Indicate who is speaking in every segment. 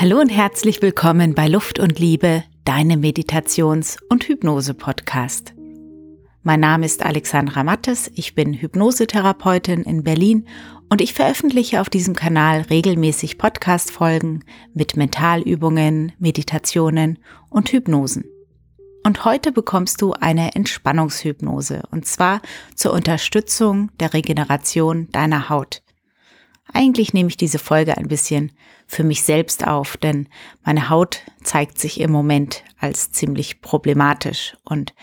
Speaker 1: Hallo und herzlich willkommen bei Luft und Liebe, deinem Meditations- und Hypnose-Podcast. Mein Name ist Alexandra Mattes, ich bin Hypnosetherapeutin in Berlin und ich veröffentliche auf diesem Kanal regelmäßig Podcast-Folgen mit Mentalübungen, Meditationen und Hypnosen. Und heute bekommst du eine Entspannungshypnose und zwar zur Unterstützung der Regeneration deiner Haut. Eigentlich nehme ich diese Folge ein bisschen für mich selbst auf, denn meine Haut zeigt sich im Moment als ziemlich problematisch und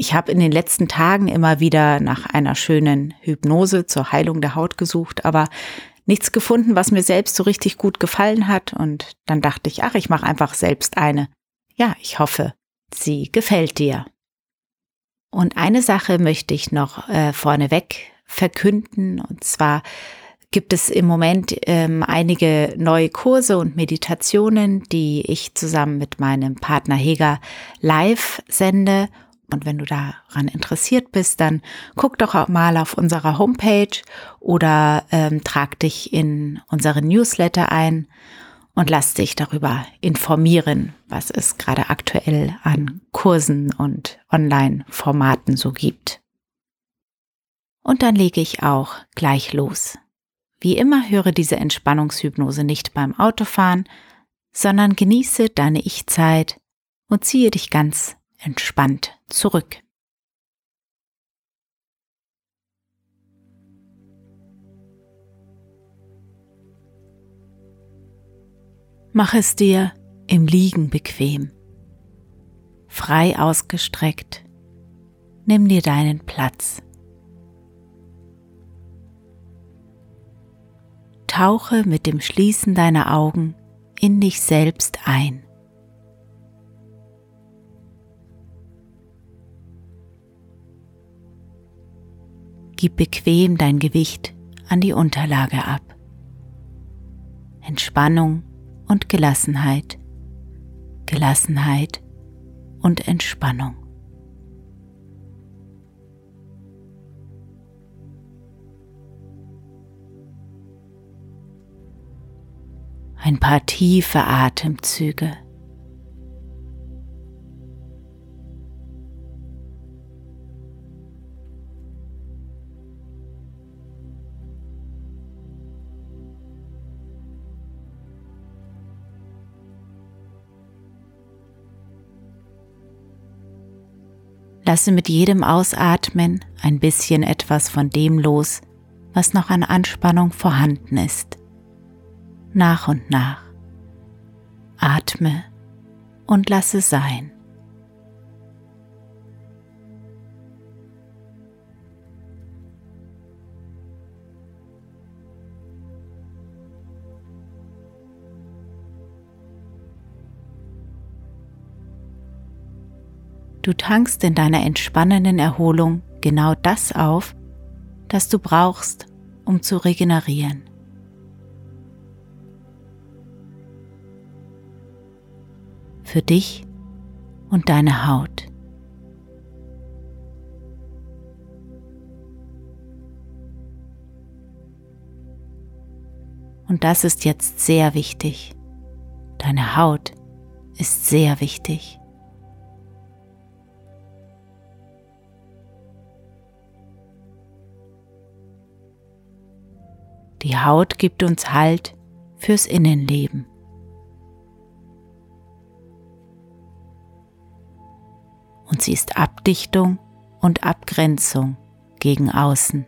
Speaker 1: ich habe in den letzten Tagen immer wieder nach einer schönen Hypnose zur Heilung der Haut gesucht, aber nichts gefunden, was mir selbst so richtig gut gefallen hat und dann dachte ich, ach, ich mache einfach selbst eine. Ja, ich hoffe, sie gefällt dir. Und eine Sache möchte ich noch äh, vorneweg verkünden, und zwar gibt es im Moment ähm, einige neue Kurse und Meditationen, die ich zusammen mit meinem Partner Heger live sende. Und wenn du daran interessiert bist, dann guck doch auch mal auf unserer Homepage oder ähm, trag dich in unsere Newsletter ein und lass dich darüber informieren, was es gerade aktuell an Kursen und Online-Formaten so gibt. Und dann lege ich auch gleich los. Wie immer höre diese Entspannungshypnose nicht beim Autofahren, sondern genieße deine Ich-Zeit und ziehe dich ganz entspannt zurück. Mach es dir im Liegen bequem, frei ausgestreckt. Nimm dir deinen Platz. Tauche mit dem Schließen deiner Augen in dich selbst ein. Gib bequem dein Gewicht an die Unterlage ab. Entspannung und Gelassenheit, Gelassenheit und Entspannung. Ein paar tiefe Atemzüge. Lasse mit jedem Ausatmen ein bisschen etwas von dem los, was noch an Anspannung vorhanden ist nach und nach. Atme und lasse sein. Du tankst in deiner entspannenden Erholung genau das auf, das du brauchst, um zu regenerieren. Für dich und deine Haut. Und das ist jetzt sehr wichtig. Deine Haut ist sehr wichtig. Die Haut gibt uns Halt fürs Innenleben. Und sie ist Abdichtung und Abgrenzung gegen außen.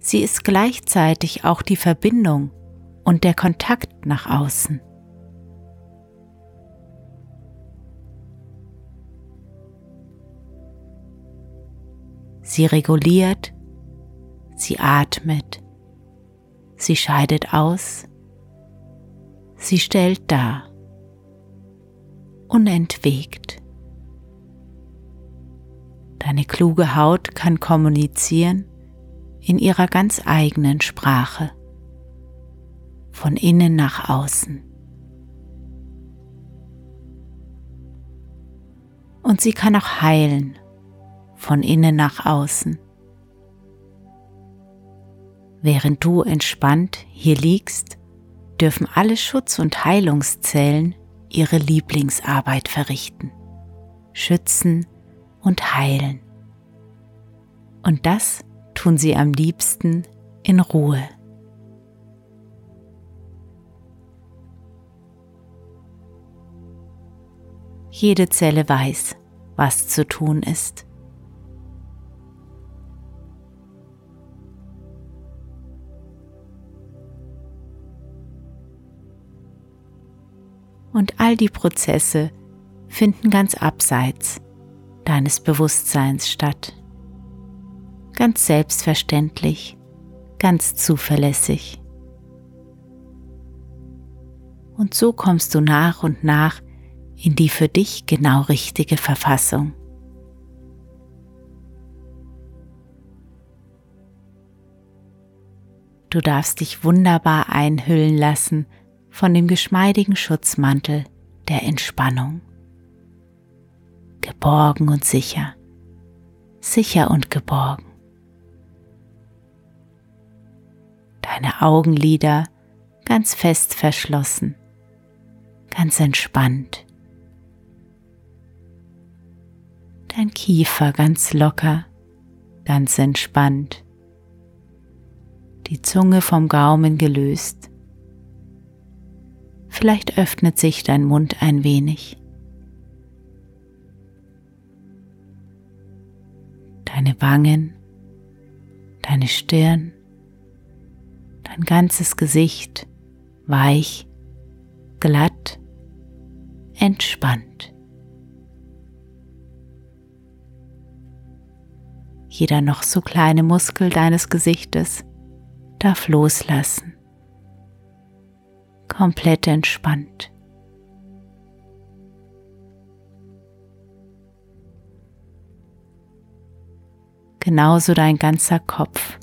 Speaker 1: Sie ist gleichzeitig auch die Verbindung und der Kontakt nach außen. Sie reguliert, sie atmet, sie scheidet aus, sie stellt dar unentwegt. Deine kluge Haut kann kommunizieren in ihrer ganz eigenen Sprache, von innen nach außen. Und sie kann auch heilen, von innen nach außen. Während du entspannt hier liegst, dürfen alle Schutz- und Heilungszellen ihre Lieblingsarbeit verrichten, schützen und heilen. Und das tun sie am liebsten in Ruhe. Jede Zelle weiß, was zu tun ist. Und all die Prozesse finden ganz abseits deines Bewusstseins statt. Ganz selbstverständlich, ganz zuverlässig. Und so kommst du nach und nach in die für dich genau richtige Verfassung. Du darfst dich wunderbar einhüllen lassen von dem geschmeidigen Schutzmantel der Entspannung. Geborgen und sicher, sicher und geborgen. Deine Augenlider ganz fest verschlossen, ganz entspannt. Dein Kiefer ganz locker, ganz entspannt. Die Zunge vom Gaumen gelöst Vielleicht öffnet sich dein Mund ein wenig. Deine Wangen, deine Stirn, dein ganzes Gesicht weich, glatt, entspannt. Jeder noch so kleine Muskel deines Gesichtes darf loslassen komplett entspannt. Genauso dein ganzer Kopf,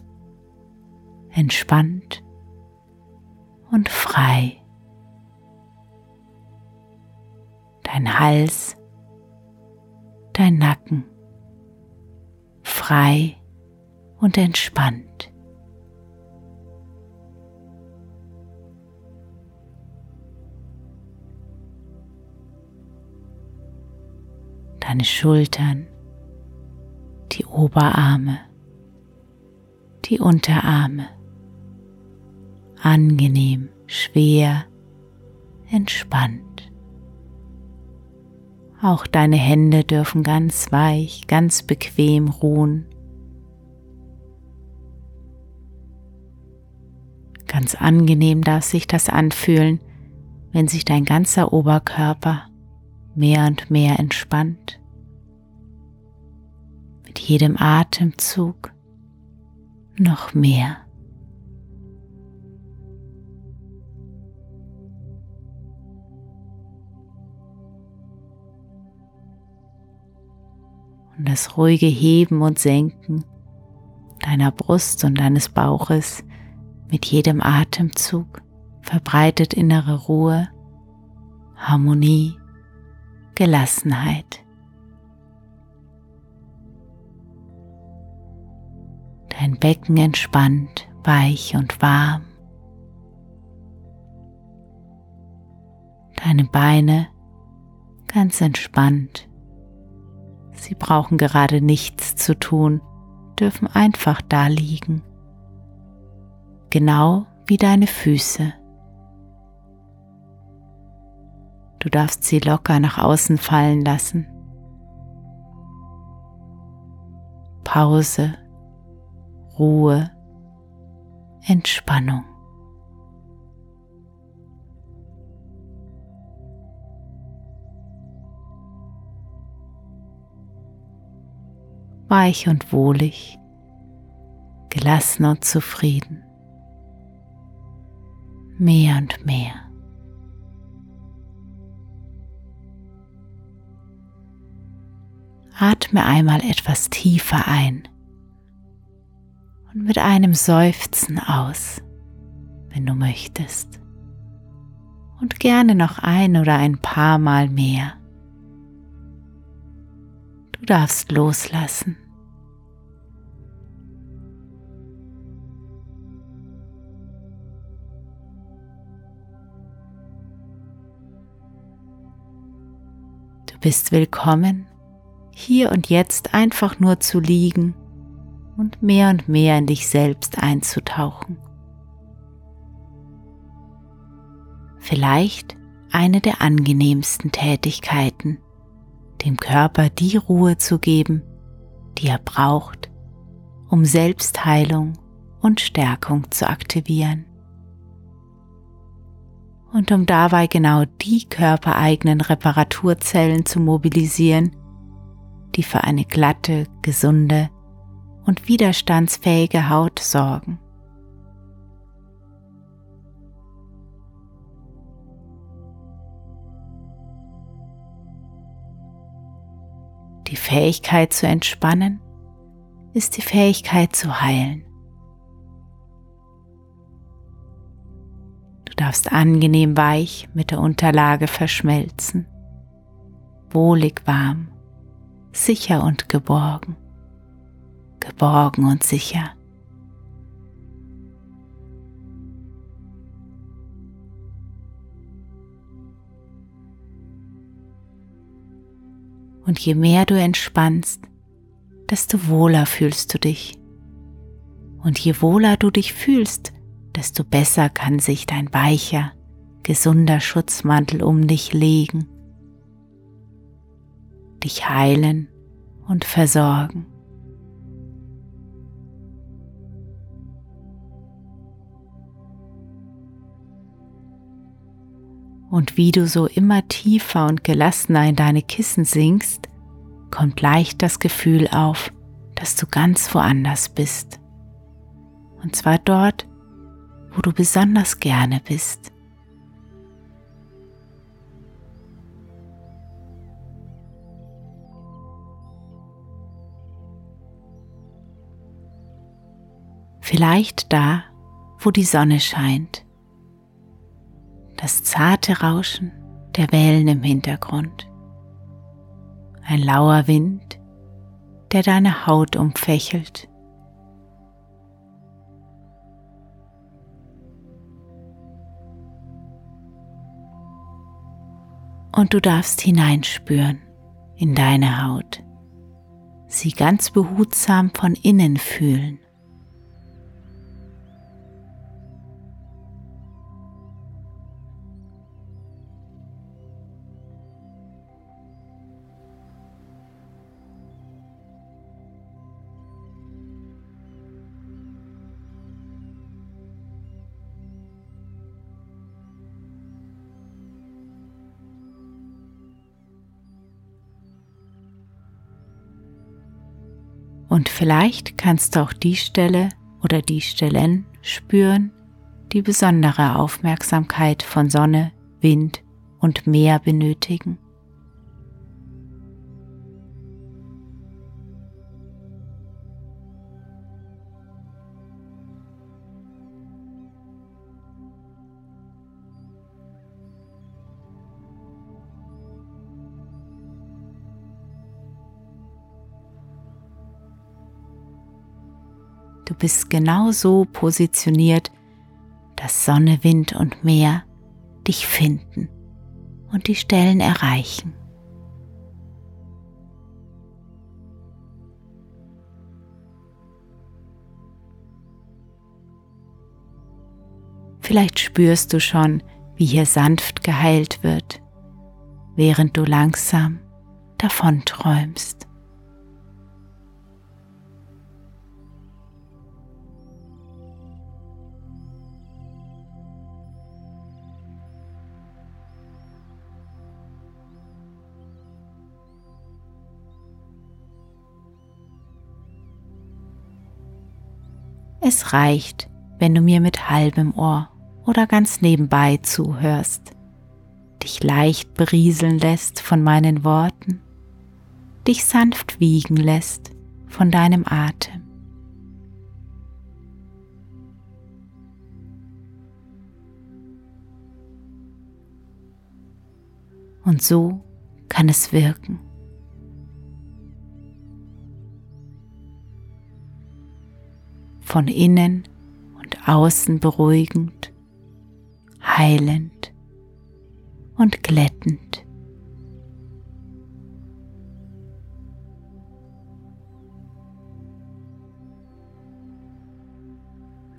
Speaker 1: entspannt und frei. Dein Hals, dein Nacken, frei und entspannt. Deine Schultern, die Oberarme, die Unterarme. Angenehm, schwer, entspannt. Auch deine Hände dürfen ganz weich, ganz bequem ruhen. Ganz angenehm darf sich das anfühlen, wenn sich dein ganzer Oberkörper mehr und mehr entspannt mit jedem Atemzug noch mehr. Und das ruhige Heben und Senken deiner Brust und deines Bauches mit jedem Atemzug verbreitet innere Ruhe, Harmonie, Gelassenheit. dein Becken entspannt, weich und warm. Deine Beine ganz entspannt. Sie brauchen gerade nichts zu tun, dürfen einfach da liegen. Genau wie deine Füße. Du darfst sie locker nach außen fallen lassen. Pause Ruhe, Entspannung. Weich und wohlig, gelassen und zufrieden. Mehr und mehr. Atme einmal etwas tiefer ein und mit einem Seufzen aus, wenn du möchtest. Und gerne noch ein oder ein paar Mal mehr. Du darfst loslassen. Du bist willkommen hier und jetzt einfach nur zu liegen und mehr und mehr in dich selbst einzutauchen. Vielleicht eine der angenehmsten Tätigkeiten, dem Körper die Ruhe zu geben, die er braucht, um Selbstheilung und Stärkung zu aktivieren. Und um dabei genau die körpereigenen Reparaturzellen zu mobilisieren, die für eine glatte, gesunde und widerstandsfähige Haut sorgen. Die Fähigkeit zu entspannen ist die Fähigkeit zu heilen. Du darfst angenehm weich mit der Unterlage verschmelzen, wohlig warm, sicher und geborgen, geborgen und sicher. Und je mehr du entspannst, desto wohler fühlst du dich. Und je wohler du dich fühlst, desto besser kann sich dein weicher, gesunder Schutzmantel um dich legen, dich heilen und versorgen. Und wie du so immer tiefer und gelassener in deine Kissen sinkst, kommt leicht das Gefühl auf, dass du ganz woanders bist. Und zwar dort, wo du besonders gerne bist. Vielleicht da, wo die Sonne scheint das zarte Rauschen der Wellen im Hintergrund, ein lauer Wind, der deine Haut umfächelt. Und du darfst hineinspüren in deine Haut, sie ganz behutsam von innen fühlen. Und vielleicht kannst du auch die Stelle oder die Stellen spüren, die besondere Aufmerksamkeit von Sonne, Wind und Meer benötigen. Bist genau so positioniert, dass Sonne, Wind und Meer dich finden und die Stellen erreichen. Vielleicht spürst du schon, wie hier sanft geheilt wird, während du langsam davon träumst. Es reicht, wenn du mir mit halbem Ohr oder ganz nebenbei zuhörst, dich leicht berieseln lässt von meinen Worten, dich sanft wiegen lässt von deinem Atem. Und so kann es wirken. von innen und außen beruhigend, heilend und glättend.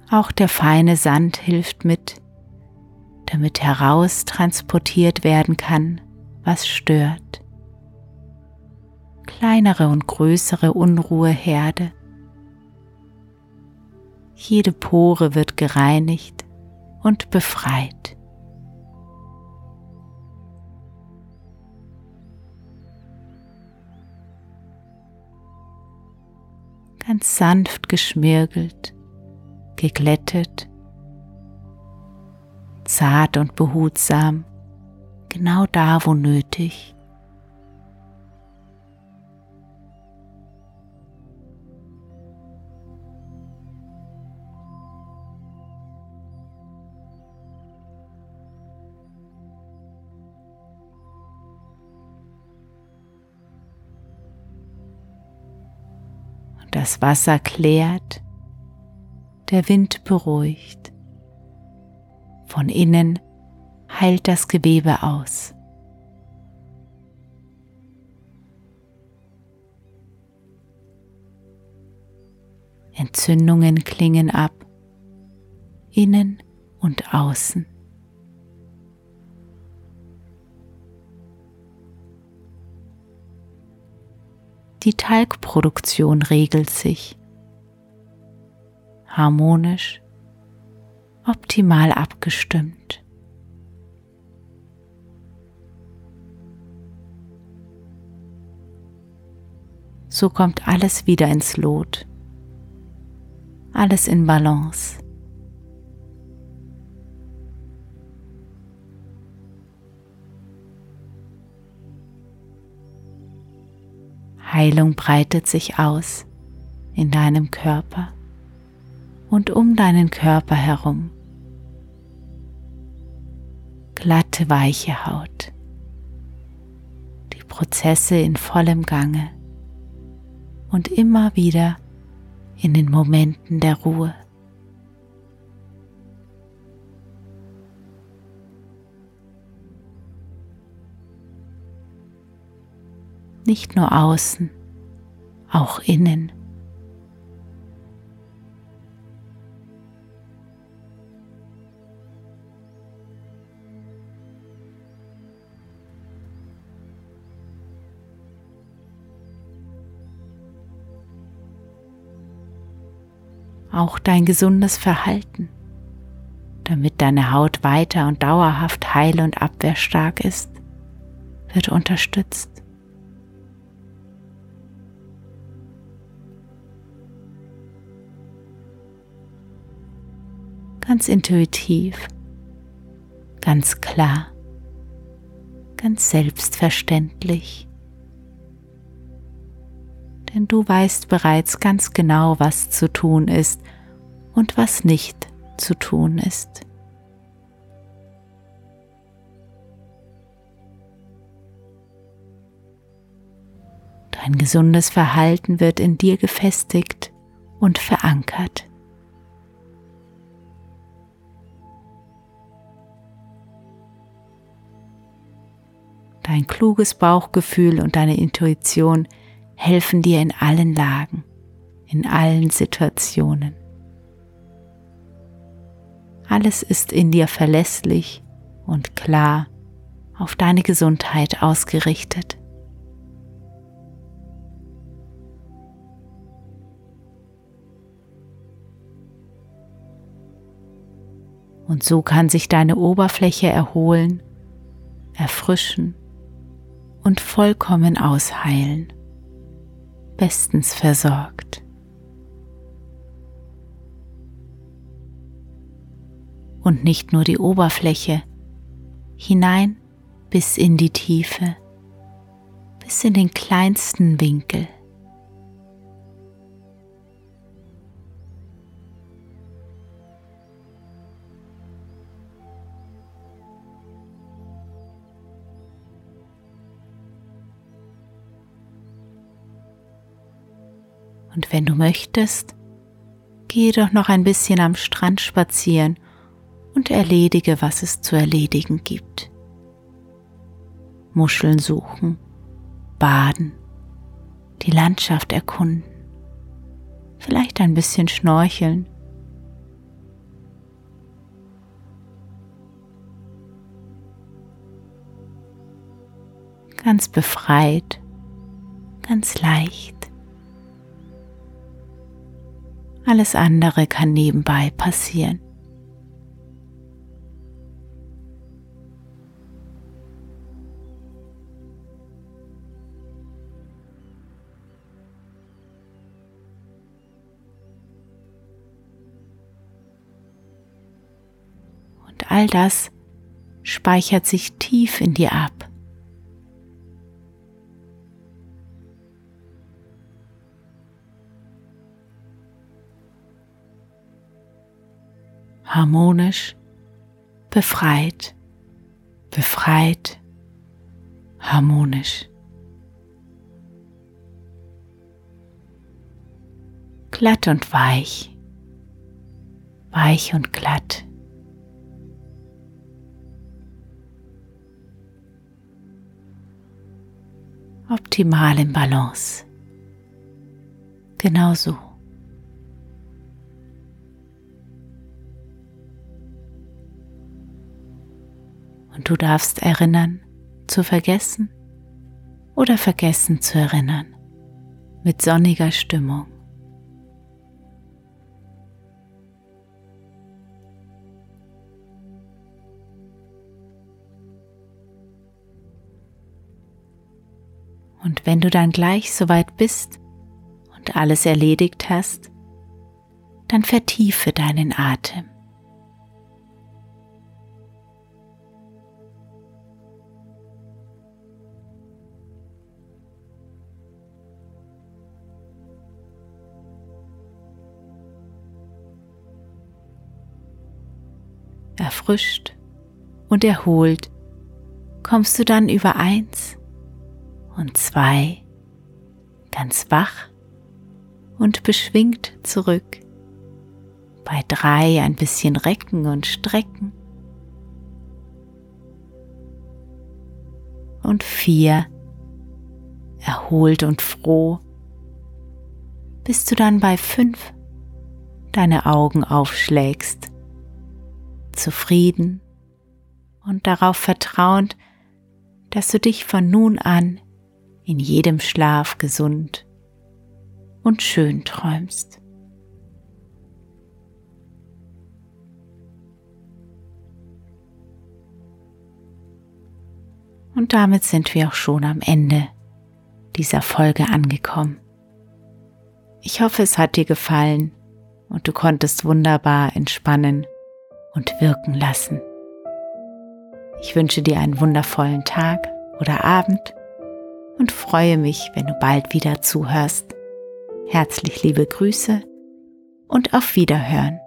Speaker 1: Auch der feine Sand hilft mit, damit heraus transportiert werden kann, was stört. Kleinere und größere Unruheherde jede Pore wird gereinigt und befreit. Ganz sanft geschmirgelt, geglättet zart und behutsam, genau da, wo nötig. Das Wasser klärt, der Wind beruhigt. Von innen heilt das Gewebe aus. Entzündungen klingen ab, innen und außen. Die Talgproduktion regelt sich harmonisch optimal abgestimmt. So kommt alles wieder ins Lot, alles in Balance. Heilung breitet sich aus in deinem Körper und um deinen Körper herum. Glatte, weiche Haut. Die Prozesse in vollem Gange und immer wieder in den Momenten der Ruhe. Nicht nur außen, auch innen. auch dein gesundes Verhalten, damit deine Haut weiter und dauerhaft heil und abwehrstark ist, wird unterstützt. Intuitiv, ganz klar, ganz selbstverständlich denn du weißt bereits ganz genau, was zu tun ist und was nicht zu tun ist. Dein gesundes Verhalten wird in dir gefestigt und verankert. Dein kluges Bauchgefühl und deine Intuition helfen dir in allen Lagen, in allen Situationen. Alles ist in dir verlässlich und klar auf deine Gesundheit ausgerichtet. Und so kann sich deine Oberfläche erholen, erfrischen und vollkommen ausheilen bestens versorgt. Und nicht nur die Oberfläche, hinein bis in die Tiefe, bis in den kleinsten Winkel. Und wenn du möchtest, geh doch noch ein bisschen am Strand spazieren und erledige, was es zu erledigen gibt. Muscheln suchen, baden, die Landschaft erkunden, vielleicht ein bisschen schnorcheln. Ganz befreit, ganz leicht. Alles andere kann nebenbei passieren. Und all das speichert sich tief in dir ab. Harmonisch, befreit, befreit, harmonisch. Glatt und weich, weich und glatt. Optimal im Balance. Genauso. Und du darfst erinnern zu vergessen oder vergessen zu erinnern mit sonniger Stimmung. Und wenn du dann gleich soweit bist und alles erledigt hast, dann vertiefe deinen Atem. Erfrischt und erholt kommst du dann über eins und zwei ganz wach und beschwingt zurück. Bei drei ein bisschen recken und strecken. Und vier erholt und froh, bis du dann bei fünf deine Augen aufschlägst zufrieden und darauf vertrauend, dass du dich von nun an in jedem Schlaf gesund und schön träumst. Und damit sind wir auch schon am Ende dieser Folge angekommen. Ich hoffe, es hat dir gefallen und du konntest wunderbar entspannen und wirken lassen. Ich wünsche dir einen wundervollen Tag oder Abend und freue mich, wenn du bald wieder zuhörst. Herzlich liebe Grüße und auf Wiederhören.